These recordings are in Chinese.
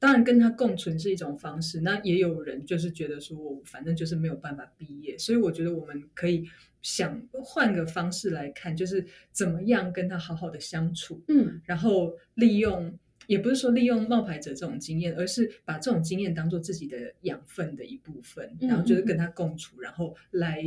当然跟他共存是一种方式，那也有人就是觉得说我反正就是没有办法毕业，所以我觉得我们可以想换个方式来看，就是怎么样跟他好好的相处，嗯然后利用。也不是说利用冒牌者这种经验，而是把这种经验当做自己的养分的一部分，嗯然后就是跟他共处，然后来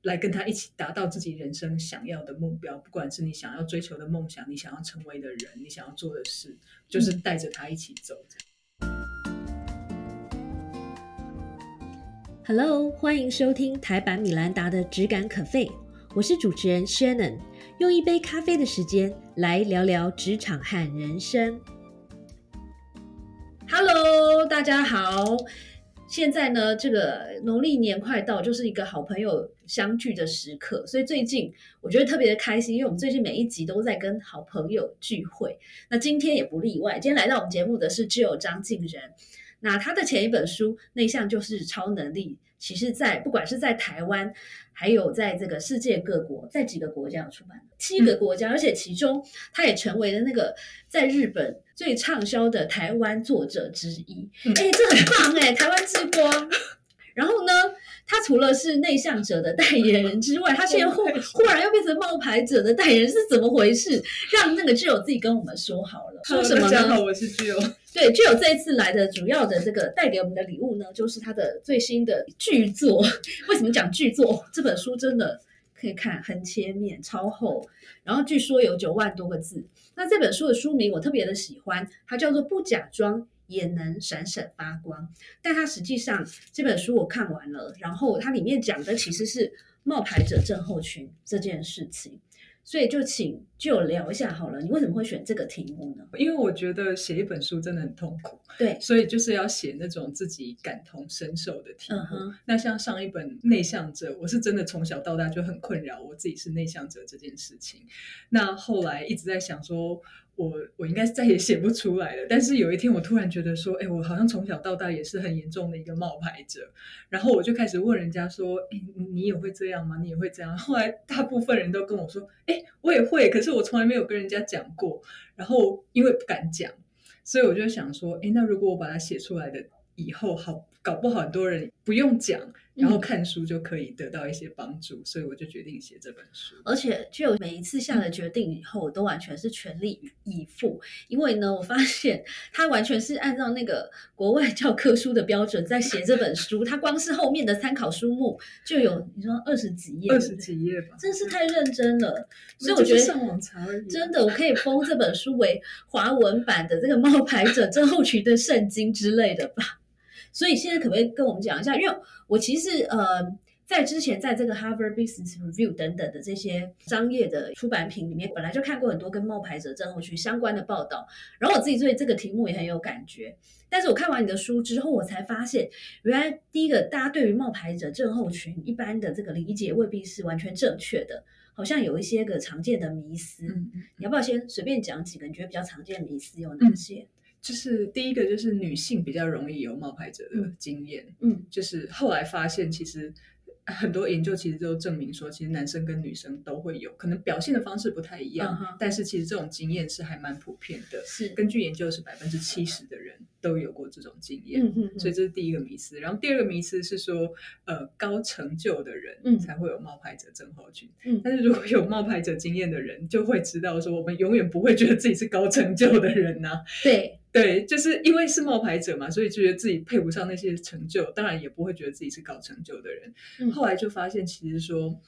来跟他一起达到自己人生想要的目标，不管是你想要追求的梦想，你想要成为的人，你想要做的事，就是带着他一起走。Hello，欢迎收听台版米兰达的《只感可废》，我是主持人 Shannon，用一杯咖啡的时间来聊聊职场和人生。Hello，大家好。现在呢，这个农历年快到，就是一个好朋友相聚的时刻，所以最近我觉得特别的开心，因为我们最近每一集都在跟好朋友聚会，那今天也不例外。今天来到我们节目的是只有张敬仁，那他的前一本书《内向就是超能力》，其实在不管是在台湾，还有在这个世界各国，在几个国家有出版，七个国家，而且其中他也成为了那个在日本最畅销的台湾作者之一。哎、嗯这很棒哎、台湾之光。然后呢，他除了是内向者的代言人之外，他现在忽忽然又变成冒牌者的代言人，是怎么回事？让那个挚友自己跟我们说好了，说什么呢？大家好，我是具有。对，就有这一次来的主要的这个带给我们的礼物呢，就是他的最新的巨作。为什么讲巨作？这本书真的可以看很切面，超厚，然后据说有九万多个字。那这本书的书名我特别的喜欢，它叫做《不假装也能闪闪发光》。但它实际上这本书我看完了，然后它里面讲的其实是冒牌者症候群这件事情。所以就请就聊一下好了，你为什么会选这个题目呢？因为我觉得写一本书真的很痛苦，对，所以就是要写那种自己感同身受的题目。嗯那像上一本《内向者》，我是真的从小到大就很困扰我自己是内向者这件事情。那后来一直在想说，我我应该再也写不出来了。但是有一天，我突然觉得说，哎，我好像从小到大也是很严重的一个冒牌者。然后我就开始问人家说，哎，你也会这样吗？你也会这样？后来大部分人都跟我说，哎，我也会，可是我从来没有跟人家讲过。然后因为不敢讲，所以我就想说，哎，那如果我把它写出来的以后，好搞不好很多人不用讲，然后看书就可以得到一些帮助，所以我就决定写这本书。而且就每一次下了决定以后，我都完全是全力以赴。因为呢，我发现他完全是按照那个国外教科书的标准在写这本书。他光是后面的参考书目就有你说二十几页，二十几页吧，真是太认真了。所以我就觉得上网查而已。真的，我可以封这本书为华文版的这个冒牌者症候群的圣经之类的吧。所以现在可不可以跟我们讲一下？因为我其实呃，在之前在这个 Harvard Business Review 等等的这些商业的出版品里面，本来就看过很多跟冒牌者症候群相关的报道，然后我自己对这个题目也很有感觉。但是我看完你的书之后，我才发现，原来第一个，大家对于冒牌者症候群一般的这个理解未必是完全正确的，好像有一些个常见的迷思。嗯嗯，你要不要先随便讲几个你觉得比较常见的迷思有哪些？就是第一个就是女性比较容易有冒牌者的嗯经验，嗯就是后来发现其实。很多研究其实都证明说，其实男生跟女生都会有，可能表现的方式不太一样，嗯但是其实这种经验是还蛮普遍的。是，根据研究是百分之七十的人都有过这种经验。嗯嗯所以这是第一个迷思，然后第二个迷思是说，呃，高成就的人嗯才会有冒牌者症候群。嗯但是如果有冒牌者经验的人，就会知道说，我们永远不会觉得自己是高成就的人呐、对，对，就是因为是冒牌者嘛，所以就觉得自己配不上那些成就，当然也不会觉得自己是搞成就的人。嗯后来就发现，其实说，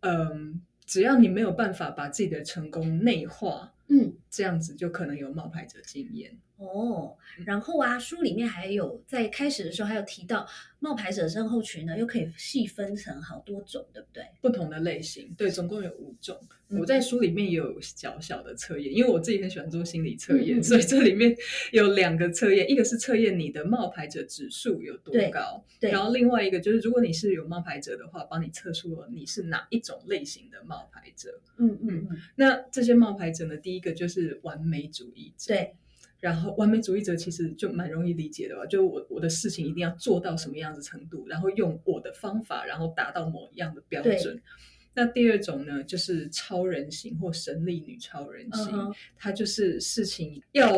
嗯，只要你没有办法把自己的成功内化，嗯这样子就可能有冒牌者经验。哦，然后啊，书里面还有在开始的时候还有提到冒牌者症候群呢，又可以细分成好多种，对不对？不同的类型，对，总共有五种。嗯我在书里面也有小小的测验，因为我自己很喜欢做心理测验，所以这里面有两个测验，一个是测验你的冒牌者指数有多对高，对然后另外一个就是如果你是有冒牌者的话，帮你测出了你是哪一种类型的冒牌者。嗯嗯嗯，那这些冒牌者呢，第一个就是完美主义者，对，然后完美主义者其实就蛮容易理解的吧，就我我的事情一定要做到什么样子程度，然后用我的方法，然后达到某一样的标准。那第二种呢，就是超人型或神力女超人型，她就是事情要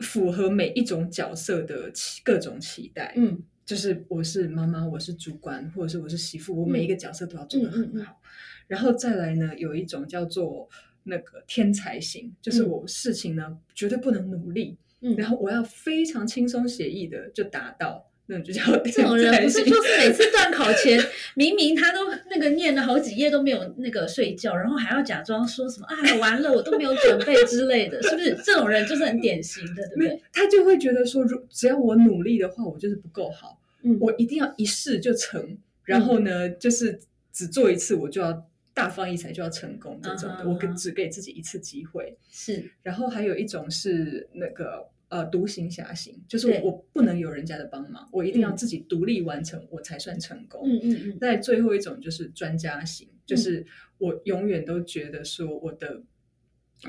符合每一种角色的各种期待。嗯就是我是妈妈，我是主管，或者是我是媳妇，我每一个角色都要做得嗯嗯嗯很好。然后再来呢，有一种叫做那个天才型，就是嗯我事情呢绝对不能努力，嗯，然后我要非常轻松写意的就达到，那种就叫这种人。不是就是每次 断考前，明明他都那个念了好几页都没有那个睡觉，然后还要假装说什么啊完了我都没有准备之类的，是不是？这种人就是很典型的，对不对？，他就会觉得说，如只要我努力的话，我就是不够好，嗯，我一定要一试就成。然后呢，就是只做一次，我就要大放异彩，就要成功这种的。我只给自己一次机会。是然后还有一种是那个呃独行侠型，就是对我不能有人家的帮忙，我一定要嗯自己独立完成，我才算成功。嗯嗯嗯再最后一种就是专家型，就是我永远都觉得说我的。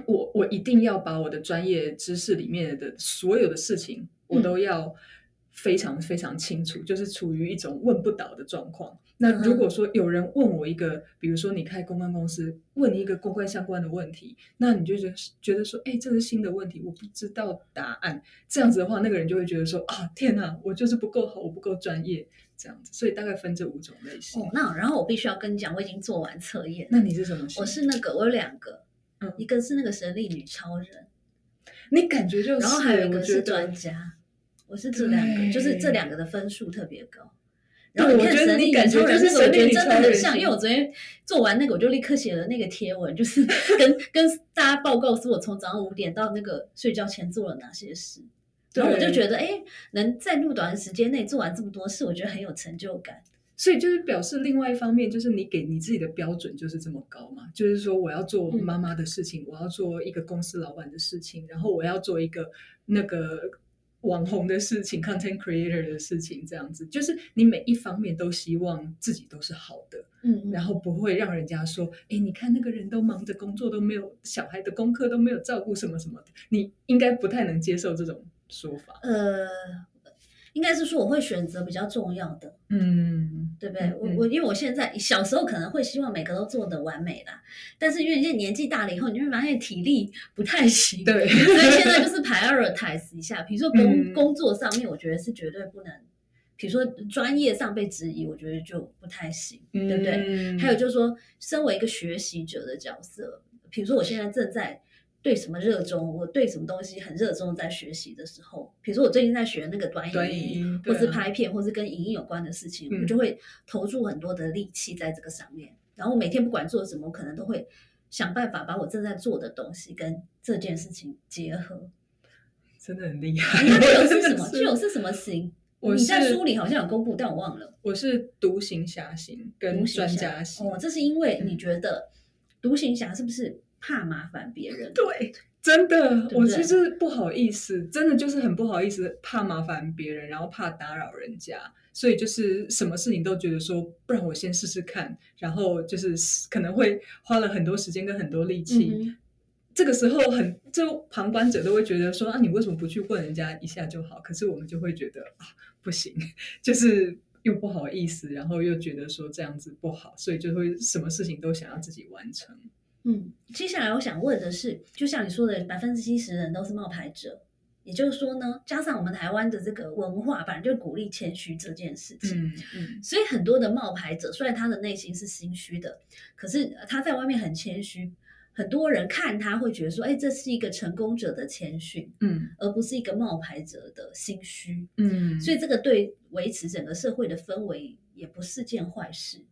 我我一定要把我的专业知识里面的所有的事情，我嗯都要非常非常清楚，就是处于一种问不倒的状况。那如果说有人问我一个，比如说你开公关公司，问你一个公关相关的问题，那你就觉得觉得说，哎，这是新的问题，我不知道答案。这样子的话，那个人就会觉得说，啊，天哪，我就是不够好，我不够专业，这样子。所以大概分这五种类型。哦，那然后我必须要跟你讲，我已经做完测验，那你是什么型？我是那个我有两个，嗯一个是那个神力女超人，你感觉就是，然后还有一个是专家，我是这两个，就是这两个的分数特别高。然后你看我觉得神力女你感人就是神力觉得真的很像，因为我昨天做完那个，我就立刻写了那个贴文，就是 跟跟大家报告说我从早上五点到那个睡觉前做了哪些事。然后我就觉得，哎，能在那么短的时间内做完这么多事，我觉得很有成就感。所以就是表示另外一方面，就是你给你自己的标准就是这么高嘛，就是说我要做嗯妈妈的事情，我要做一个公司老板的事情，然后我要做一个那个网红的事情，content creator 的事情，这样子，就是你每一方面都希望自己都是好的，嗯，嗯然后不会让人家说，哎，你看那个人都忙着工作，都没有小孩的功课都没有照顾什么什么的，你应该不太能接受这种说法。呃，应该是说我会选择比较重要的，嗯，对不对？嗯我我因为我现在小时候可能会希望每个都做得完美啦，但是因为现在年纪大了以后，你就会发现体力不太行，对所以现在就是 prioritize 一下，比如说工、嗯。工作上面，我觉得是绝对不能，比如说专业上被质疑，我觉得就不太行，对不对？嗯。还有就是说，身为一个学习者的角色，比如说我现在正在对什么热衷，我对什么东西很热衷，在学习的时候，比如说我最近在学那个短短影音，或是拍片，或是跟影音有关的事情，嗯我就会投注很多的力气在这个上面。然后每天不管做什么，我可能都会想办法把我正在做的东西跟这件事情结合。真的很厉害。你那个 是什么？具有是什么型？我你在是书里好像有公布，但我忘了。我是独行侠型跟专家型。哦，这是因为嗯你觉得独行侠是不是怕麻烦别人？对，真的，我其实不好意思，真的就是很不好意思，怕麻烦别人，然后怕打扰人家，所以就是什么事情都觉得说，不然我先试试看，然后就是可能会花了很多时间跟很多力气。嗯这个时候很，就旁观者都会觉得说啊，你为什么不去问人家一下就好？可是我们就会觉得啊，不行，就是又不好意思，然后又觉得说这样子不好，所以就会什么事情都想要自己完成。嗯，接下来我想问的是，就像你说的，百分之七十人都是冒牌者，也就是说呢，加上我们台湾的这个文化，本来就鼓励谦虚这件事情。嗯嗯所以很多的冒牌者，虽然他的内心是心虚的，可是他在外面很谦虚。很多人看他会觉得说，哎，这是一个成功者的谦逊，嗯而不是一个冒牌者的心虚。嗯，所以这个对维持整个社会的氛围也不是件坏事。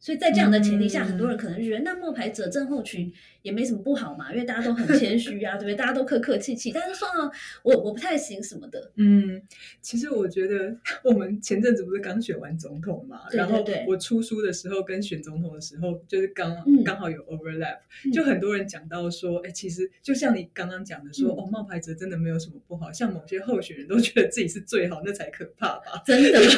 所以在这样的前提下，嗯很多人可能就觉得，那冒牌者症候群也没什么不好嘛，因为大家都很谦虚啊，对不对？大家都客客气气，但是说啊，我我不太行什么的，嗯，其实我觉得我们前阵子不是刚选完总统嘛，对然后我出书的时候跟选总统的时候，就是刚、嗯刚好有 overlap，、嗯就很多人讲到说，哎，其实就像你刚刚讲的说，嗯哦，冒牌者真的没有什么不好，像某些候选人都觉得自己是最好，那才可怕吧？真的。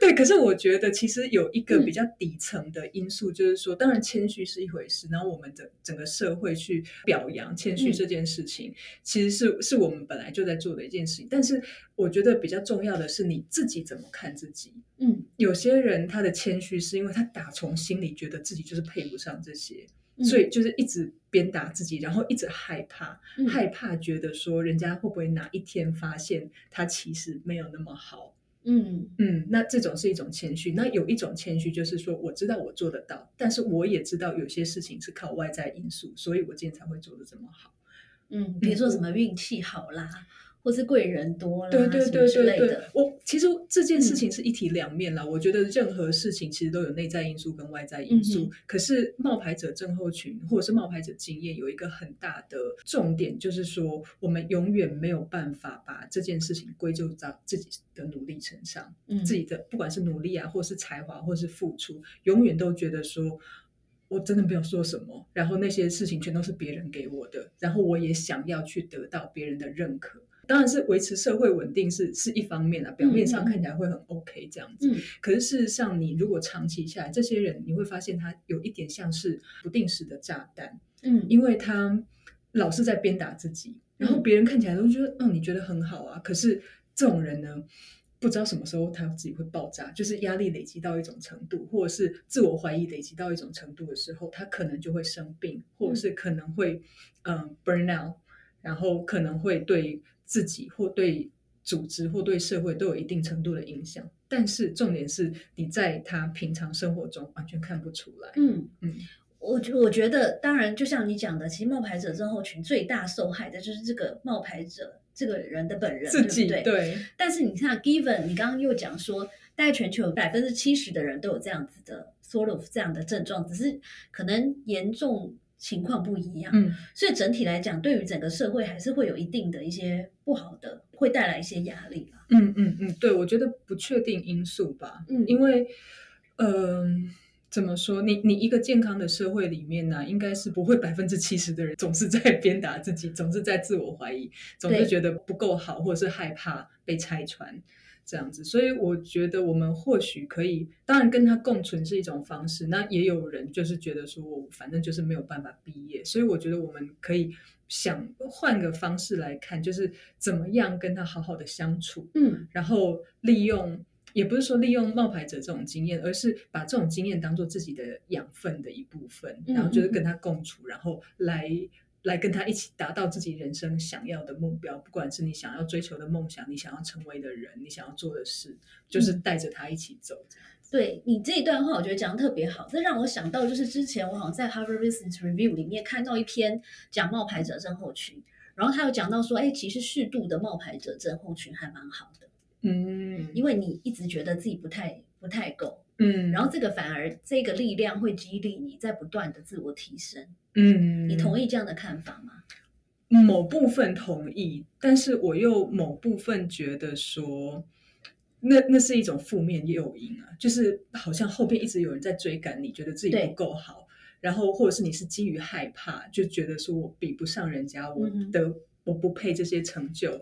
对，可是我觉得其实有一个嗯比较底层的因素，就是说，当然谦虚是一回事，然后我们整整个社会去表扬谦虚嗯这件事情，其实是是我们本来就在做的一件事情。但是我觉得比较重要的是你自己怎么看自己。嗯有些人他的谦虚是因为他打从心里觉得自己就是配不上这些，嗯所以就是一直鞭打自己，然后一直害怕，嗯害怕觉得说人家会不会哪一天发现他其实没有那么好。嗯嗯，那这种是一种谦虚。那有一种谦虚就是说，我知道我做得到，但是我也知道有些事情是靠外在因素，所以我今天才会做的这么好。嗯，比如说什么运气好啦，或是贵人多了，对对对对对我其实这件嗯事情是一体两面啦。我觉得任何事情其实都有内在因素跟外在因素。嗯可是冒牌者症候群或者是冒牌者经验有一个很大的重点，就是说我们永远没有办法把这件事情归咎到自己的努力身上。嗯自己的不管是努力啊，或是才华，或是付出，永远都觉得说。我真的没有说什么，然后那些事情全都是别人给我的，然后我也想要去得到别人的认可。当然是维持社会稳定是是一方面啊，表面上看起来会很 OK 这样子。嗯。可是事实上，你如果长期下来，这些人你会发现他有一点像是不定时的炸弹，嗯。因为他老是在鞭打自己，然后别人看起来都觉得，嗯，你觉得很好啊。可是这种人呢，不知道什么时候他自己会爆炸，就是压力累积到一种程度，或者是自我怀疑累积到一种程度的时候，他可能就会生病，或者是可能会嗯 burn out，然后可能会对自己或对组织或对社会都有一定程度的影响。但是重点是你在他平常生活中完全看不出来。嗯嗯我觉我觉得，当然，就像你讲的，其实冒牌者症候群最大受害的就是这个冒牌者这个人的本人，自己对不对？对但是你看，given 你刚刚又讲说，大概全球有百分之七十的人都有这样子的 sort of 这样的症状，只是可能严重情况不一样。嗯所以整体来讲，对于整个社会还是会有一定的一些不好的，会带来一些压力啦。嗯嗯嗯，对，我觉得不确定因素吧，嗯因为，嗯、怎么说？你你一个健康的社会里面呢、应该是不会百分之七十的人总是在鞭打自己，总是在自我怀疑，总是对觉得不够好，或者是害怕被拆穿这样子。所以我觉得我们或许可以，当然跟他共存是一种方式。那也有人就是觉得说我反正就是没有办法毕业，所以我觉得我们可以想换个方式来看，就是怎么样跟他好好的相处。嗯然后利用，也不是说利用冒牌者这种经验，而是把这种经验当做自己的养分的一部分，嗯然后就是跟他共处，然后来来跟他一起达到自己人生想要的目标，不管是你想要追求的梦想，你想要成为的人，你想要做的事，就是带着他一起走。这样对你这一段话，我觉得讲的特别好。这让我想到，就是之前我好像在 Harvard Business Review 里面看到一篇讲冒牌者症候群，然后他有讲到说，哎，其实适度的冒牌者症候群还蛮好的，嗯因为你一直觉得自己不太不太够，嗯，然后这个反而这个力量会激励你在不断的自我提升。嗯，你同意这样的看法吗？某部分同意，但是我又某部分觉得说，那那是一种负面诱因啊，就是好像后边一直有人在追赶你，觉得自己不够好，然后或者是你是基于害怕，就觉得说我比不上人家，我的、我不配这些成就。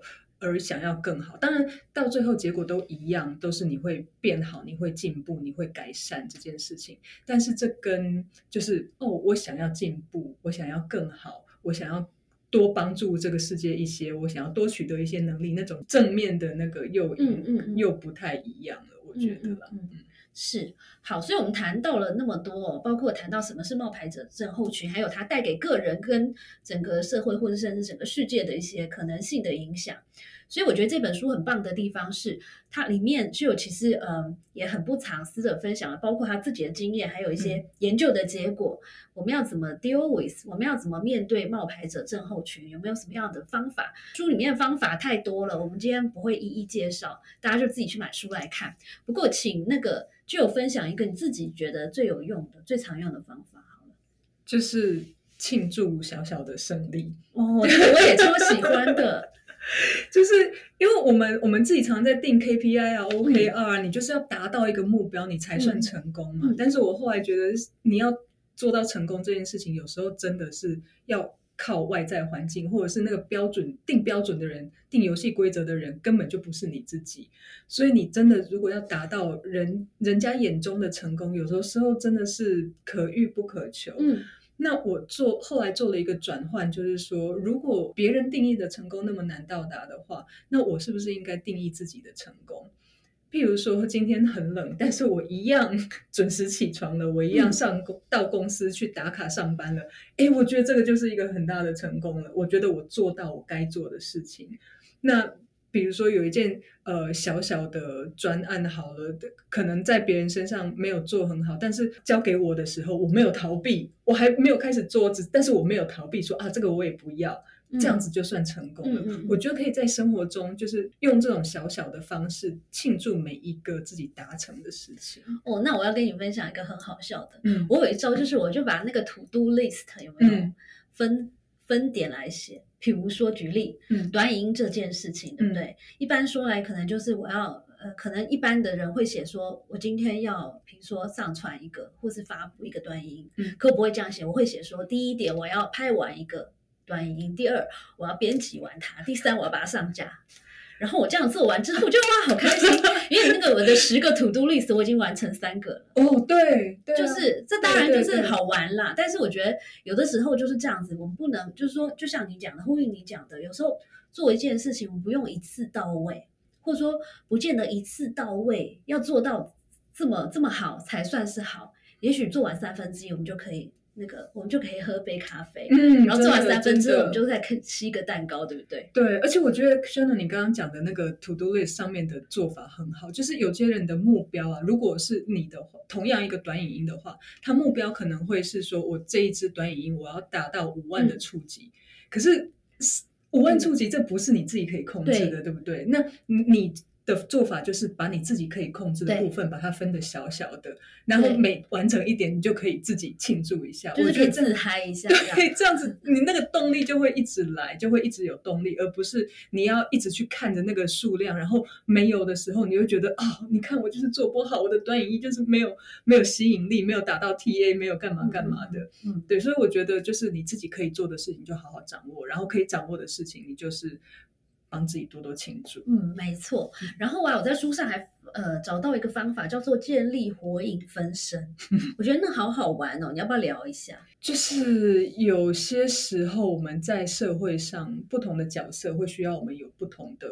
而想要更好，当然到最后结果都一样，都是你会变好，你会进步，你会改善这件事情。但是这跟就是哦，我想要进步，我想要更好，我想要多帮助这个世界一些，我想要多取得一些能力，那种正面的那个诱因，嗯嗯嗯又不太一样了，我觉得啦。嗯嗯嗯是好，所以我们谈到了那么多、哦，包括谈到什么是冒牌者症候群，还有它带给个人跟整个社会或者甚至整个世界的一些可能性的影响。所以我觉得这本书很棒的地方是，它里面就有其实嗯也很不藏私的分享了，包括他自己的经验，还有一些研究的结果。我们要怎么 deal with？我们要怎么面对冒牌者症候群？有没有什么样的方法？书里面的方法太多了，我们今天不会一一介绍，大家就自己去买书来看。不过，请那个就有分享一个你自己觉得最有用的、最常用的方法好了。就是庆祝小小的胜利，哦，这个我也超喜欢的。就是因为我们我们自己常常在定 KPI 啊、OKR 啊，你就是要达到一个目标，你才算成功嘛。嗯但是我后来觉得，你要做到成功这件事情，有时候真的是要靠外在环境，或者是那个标准定标准的人、定游戏规则的人，根本就不是你自己。所以你真的如果要达到人人家眼中的成功，有时候时候真的是可遇不可求。嗯那我做后来做了一个转换，就是说，如果别人定义的成功那么难到达的话，那我是不是应该定义自己的成功？譬如说今天很冷，但是我一样准时起床了，我一样上公到公司去打卡上班了。诶，我觉得这个就是一个很大的成功了。我觉得我做到我该做的事情。那比如说有一件呃小小的专案好了，可能在别人身上没有做很好，但是交给我的时候，我没有逃避，我还没有开始做，只但是我没有逃避，说啊这个我也不要。这样子就算成功了。我觉得可以在生活中，就是用这种小小的方式庆祝每一个自己达成的事情。哦，那我要跟你分享一个很好笑的。嗯，我有一招，就是我就把那个 to do list 有没有分分点来写。比如说举例，嗯，短影音这件事情，对不对？一般说来，可能就是我要，呃，可能一般的人会写说，我今天要，比如说上传一个，或是发布一个短影音。嗯，可我不会这样写，我会写说，第一点，我要拍完一个。短影音，第二我要编辑完它，第三我要把它上架。然后我这样做完之后，我就哇好开心，因为那个我的十个 to do list 我已经完成三个了。哦，对对，就是这当然就是好玩啦。但是我觉得有的时候就是这样子，我们不能就是说，就像你讲的，呼应你讲的，有时候做一件事情，我们不用一次到位，或者说不见得一次到位要做到这么这么好才算是好。也许做完三分之一，我们就可以。那个我们就可以喝杯咖啡，嗯，然后做完三分之后，我们就再吃一个蛋糕，对不对？对，而且我觉得 Shannon 你刚刚讲的那个 To Do List 上面的做法很好，就是有些人的目标啊，如果是你的话，同样一个短影音的话，他目标可能会是说我这一支短影音我要达到五万的触及，可是五万触及这不是你自己可以控制的，对不对？那你。的做法就是把你自己可以控制的部分，把它分的小小的，然后每完成一点，你就可以自己庆祝一下，就是可以自嗨一下。对，这样子你那个动力就会一直来，就会一直有动力，而不是你要一直去看着那个数量，然后没有的时候，你会觉得哦，你看我就是做不好，我的短影音就是没有没有吸引力，没有达到 TA，没有干嘛干嘛的。嗯，对，所以我觉得就是你自己可以做的事情就好好掌握，然后可以掌握的事情，你就是。帮自己多多庆祝。嗯，没错。然后啊，我在书上还呃找到一个方法，叫做建立火影分身。我觉得那好好玩哦，你要不要聊一下？就是有些时候我们在社会上不同的角色会需要我们有不同的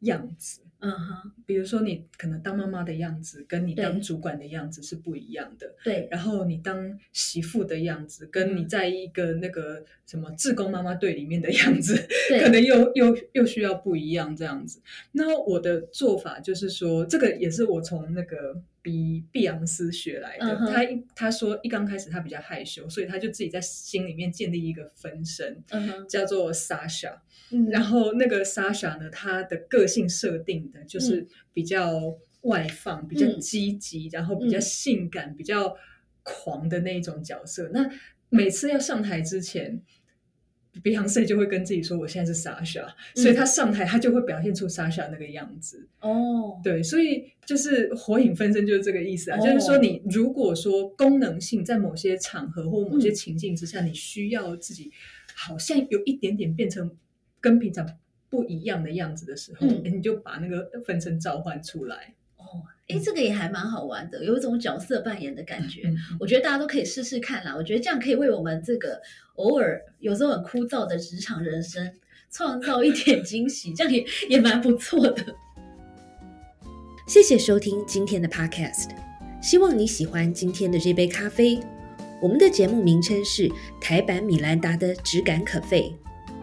样子。嗯哼，比如说你可能当妈妈的样子，跟你当主管的样子是不一样的。对，然后你当媳妇的样子，跟你在一个那个什么志工妈妈队里面的样子，可能又又又需要不一样这样子。那我的做法就是说，这个也是我从那个比碧昂斯学来的。他他说一刚开始他比较害羞，所以他就自己在心里面建立一个分身，叫做 Sasha。嗯然后那个 Sasha 呢，他的个性设定的就是比较外放、比较积极，然后比较性感、比较狂的那一种角色。那每次要上台之前，Beyonce 就会跟自己说：“我现在是 Sasha。”所以他上台，他就会表现出 Sasha 那个样子。哦，对，所以就是火影分身就是这个意思啊。就是说，你如果说功能性在某些场合或某些情境之下，你需要自己好像有一点点变成。跟平常不一样的样子的时候，你就把那个分身召唤出来。哦，哎，这个也还蛮好玩的，有一种角色扮演的感觉。我觉得大家都可以试试看啦。我觉得这样可以为我们这个偶尔有时候很枯燥的职场人生创造一点惊喜，这样也也蛮不错的。谢谢收听今天的 Podcast，希望你喜欢今天的这杯咖啡。我们的节目名称是台版米兰达的质感可废。